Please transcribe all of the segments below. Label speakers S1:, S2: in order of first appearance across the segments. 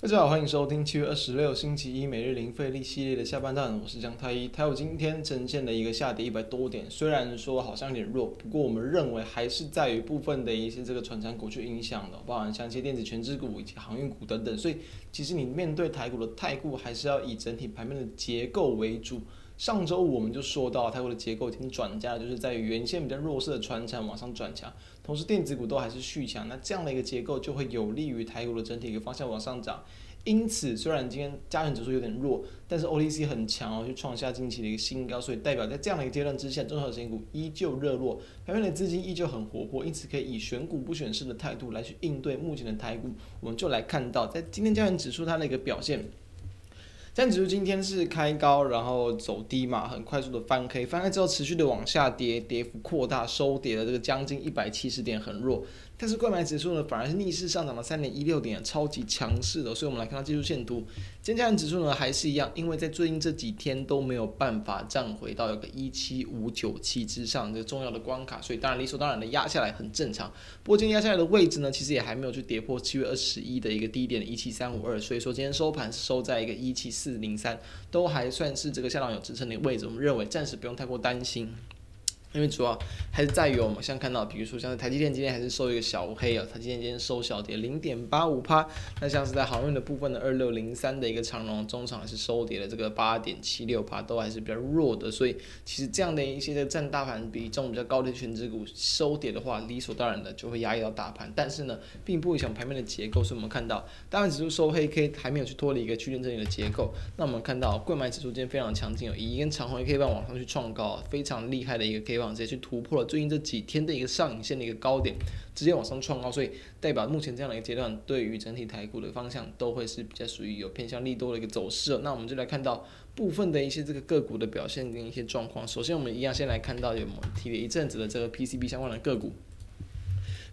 S1: 大家好，欢迎收听七月二十六星期一每日零费力系列的下半段，我是江太一。台股今天呈现的一个下跌一百多点，虽然说好像有点弱，不过我们认为还是在于部分的一些这个传产股去影响的，包含像一些电子全资股以及航运股等等。所以其实你面对台股的态度，还是要以整体盘面的结构为主。上周五我们就说到，台股的结构已经转佳，就是在于原先比较弱势的船产往上转强，同时电子股都还是续强，那这样的一个结构就会有利于台股的整体一个方向往上涨。因此，虽然今天加权指数有点弱，但是 OTC 很强哦，去创下近期的一个新高，所以代表在这样的一个阶段之下，中小型股依旧热络，盘面的资金依旧很活泼，因此可以以选股不选市的态度来去应对目前的台股。我们就来看到，在今天加权指数它的一个表现。但指数今天是开高，然后走低嘛，很快速的翻 K，，翻黑之后持续的往下跌，跌幅扩大，收跌了这个将近一百七十点，很弱。但是购买指数呢，反而是逆势上涨了三点一六点，超级强势的。所以我们来看到技术线图，今天加权指数呢还是一样，因为在最近这几天都没有办法站回到有个一七五九七之上这个重要的关卡，所以当然理所当然的压下来很正常。不过今天压下来的位置呢，其实也还没有去跌破七月二十一的一个低点一七三五二，所以说今天收盘是收在一个一七四零三，都还算是这个相当有支撑的位置。我们认为暂时不用太过担心。因为主要还是在于我们像看到，比如说像台积电今天还是收一个小黑啊，台积电今天收小跌零点八五趴。那像是在航运的部分的二六零三的一个长荣，中场还是收跌了这个八点七六趴，都还是比较弱的。所以其实这样的一些的占大盘比重比较高的权值股收跌的话，理所当然的就会压抑到大盘。但是呢，并不影响盘面的结构。所以我们看到大盘指数收黑 K 还没有去脱离一个区间整理的结构。那我们看到柜买指数今天非常强劲哦，以一根长红 K 棒往上去创高，非常厉害的一个 K 棒。直接去突破了最近这几天的一个上影线的一个高点，直接往上创高，所以代表目前这样的一个阶段，对于整体台股的方向都会是比较属于有偏向利多的一个走势。那我们就来看到部分的一些这个个股的表现跟一些状况。首先，我们一样先来看到有我们提了一阵子的这个 PCB 相关的个股。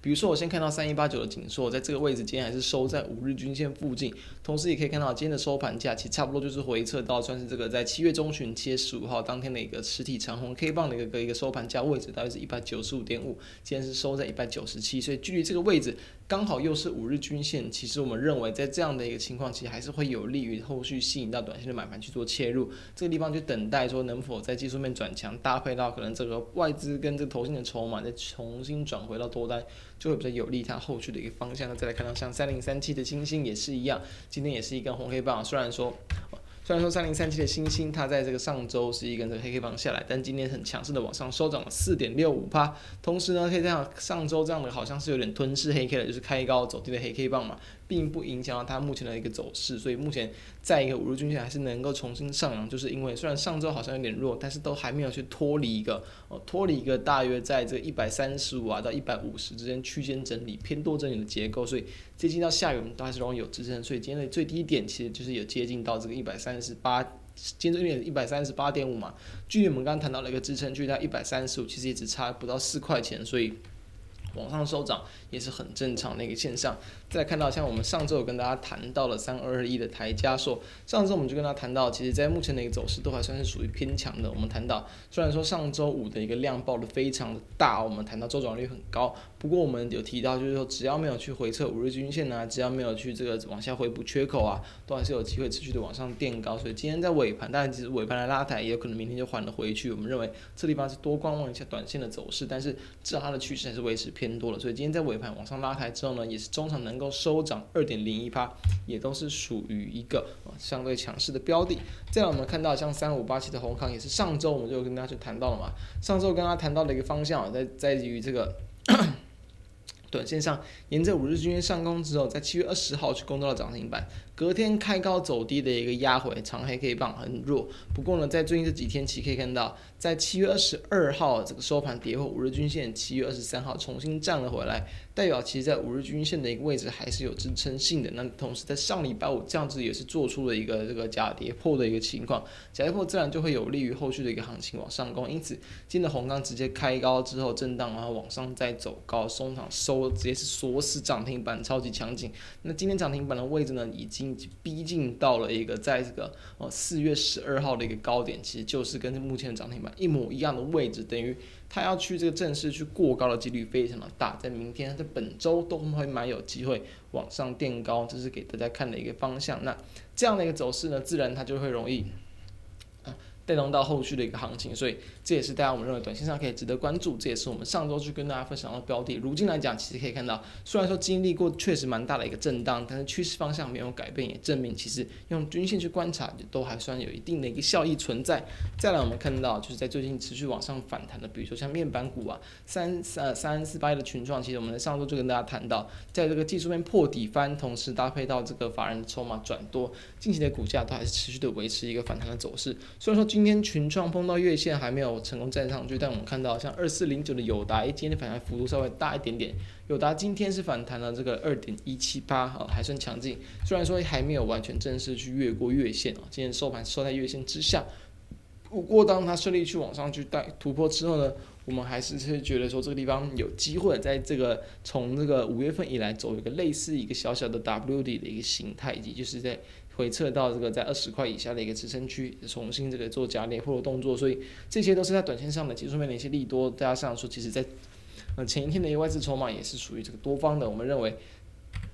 S1: 比如说，我先看到三一八九的紧缩，在这个位置今天还是收在五日均线附近，同时也可以看到今天的收盘价其实差不多就是回撤到算是这个在七月中旬七月十五号当天的一个实体长红 K 棒的一个一个收盘价位置，大概是一百九十五点五，今天是收在一百九十七，所以距离这个位置。刚好又是五日均线，其实我们认为在这样的一个情况，其实还是会有利于后续吸引到短线的买盘去做切入。这个地方就等待说能否在技术面转强，搭配到可能这个外资跟这个投信的筹码再重新转回到多单，就会比较有利它后续的一个方向。那再来看到像三零三七的金星也是一样，今天也是一根红黑棒，虽然说。虽然说三零三七的星星，它在这个上周是一根这个黑黑棒下来，但今天很强势的往上收涨了四点六五趴。同时呢，可以这样上周这样的好像是有点吞噬黑 K 的，就是开高走低的黑 K 棒嘛。并不影响到它目前的一个走势，所以目前在一个五日均线还是能够重新上扬，就是因为虽然上周好像有点弱，但是都还没有去脱离一个哦，脱离一个大约在这一百三十五啊到一百五十之间区间整理偏多整理的结构，所以接近到下缘都还是容易有支撑，所以今天的最低点其实就是有接近到这个一百三三十八，今天最低点一百三十八点五嘛，距离我们刚刚谈到了一个支撑距离一百三十五，其实也只差不到四块钱，所以。往上收涨也是很正常的一个现象。再来看到，像我们上周有跟大家谈到了三二二一的台加硕，上周我们就跟大家谈到，其实在目前的一个走势都还算是属于偏强的。我们谈到，虽然说上周五的一个量爆的非常的大，我们谈到周转率很高，不过我们有提到，就是说只要没有去回撤五日均线啊，只要没有去这个往下回补缺口啊，都还是有机会持续的往上垫高。所以今天在尾盘，当然其实尾盘的拉抬也有可能明天就缓了回去。我们认为这地方是多观望一下短线的走势，但是至少它的趋势还是维持偏。偏多了，所以今天在尾盘往上拉抬之后呢，也是中场能够收涨二点零一趴，也都是属于一个相对强势的标的。再来我们看到像三五八七的红康，也是上周我们就跟大家去谈到了嘛，上周跟大家谈到的一个方向，在在于这个。短线上沿着五日均线上攻之后，在七月二十号去攻到了涨停板，隔天开高走低的一个压回长黑 K 棒很弱。不过呢，在最近这几天其可以看到，在七月二十二号这个收盘跌破五日均线，七月二十三号重新站了回来，代表其实在五日均线的一个位置还是有支撑性的。那同时在上礼拜五这样子也是做出了一个这个假跌破的一个情况，假跌破自然就会有利于后续的一个行情往上攻。因此，今天的閎康直接开高之后震荡，然后往上再走高，收场收。直接是锁死涨停板，超级强劲。那今天涨停板的位置呢，已经经逼近到了一个在这个呃四月十二号的一个高点，其实就是跟目前的涨停板一模一样的位置，等于它要去这个正式去过高的几率非常的大，在明天在本周都会蛮有机会往上垫高，这是给大家看的一个方向。那这样的一个走势呢，自然它就会容易。带动到后续的一个行情，所以这也是大家我们认为短线上可以值得关注。这也是我们上周去跟大家分享的标的。如今来讲，其实可以看到，虽然说经历过确实蛮大的一个震荡，但是趋势方向没有改变，也证明其实用均线去观察，都还算有一定的一个效益存在。再来，我们看到就是在最近持续往上反弹的，比如说像面板股啊，三呃三四八一的群状，其实我们在上周就跟大家谈到，在这个技术面破底翻，同时搭配到这个法人筹码转多，近期的股价都还是持续的维持一个反弹的走势。虽然说。今天群创碰到月线还没有成功站上去，但我们看到像二四零九的友达，今天反弹幅度稍微大一点点。友达今天是反弹了这个二点一七八，哈，还算强劲。虽然说还没有完全正式去越过月线哦，今天收盘收在月线之下。不过当它顺利去往上去带突破之后呢，我们还是是觉得说这个地方有机会在这个从这个五月份以来走一个类似一个小小的 W 底的一个形态，以及就是在。回撤到这个在二十块以下的一个支撑区，重新这个做假跌破的动作，所以这些都是在短线上的技术面的一些利多，加上说，其实在呃前一天的一个外资筹码也是属于这个多方的，我们认为。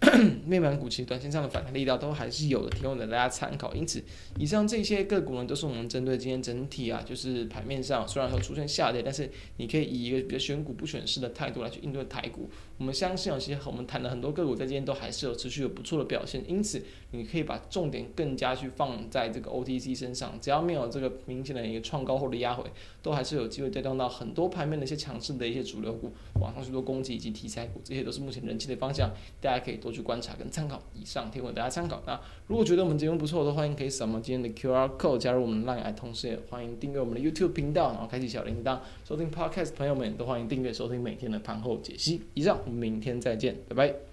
S1: 面板股其实短线上的反弹力道都还是有的，提供给大家参考。因此，以上这些个股呢，都是我们针对今天整体啊，就是盘面上虽然说出现下跌，但是你可以以一个比较选股不选市的态度来去应对台股。我们相信，有些我们谈的很多个股在今天都还是有持续有不错的表现。因此，你可以把重点更加去放在这个 OTC 身上，只要没有这个明显的一个创高后的压回，都还是有机会带动到很多盘面的一些强势的一些主流股往上去做攻击以及题材股，这些都是目前人气的方向，大家可以多去观察。跟参考，以上提供大家参考。那如果觉得我们节目不错的话，欢迎可以扫描今天的 QR code 加入我们的 LINE，同时也欢迎订阅我们的 YouTube 频道，然后开启小铃铛，收听 Podcast。朋友们都欢迎订阅收听每天的盘后解析。以上，我们明天再见，拜拜。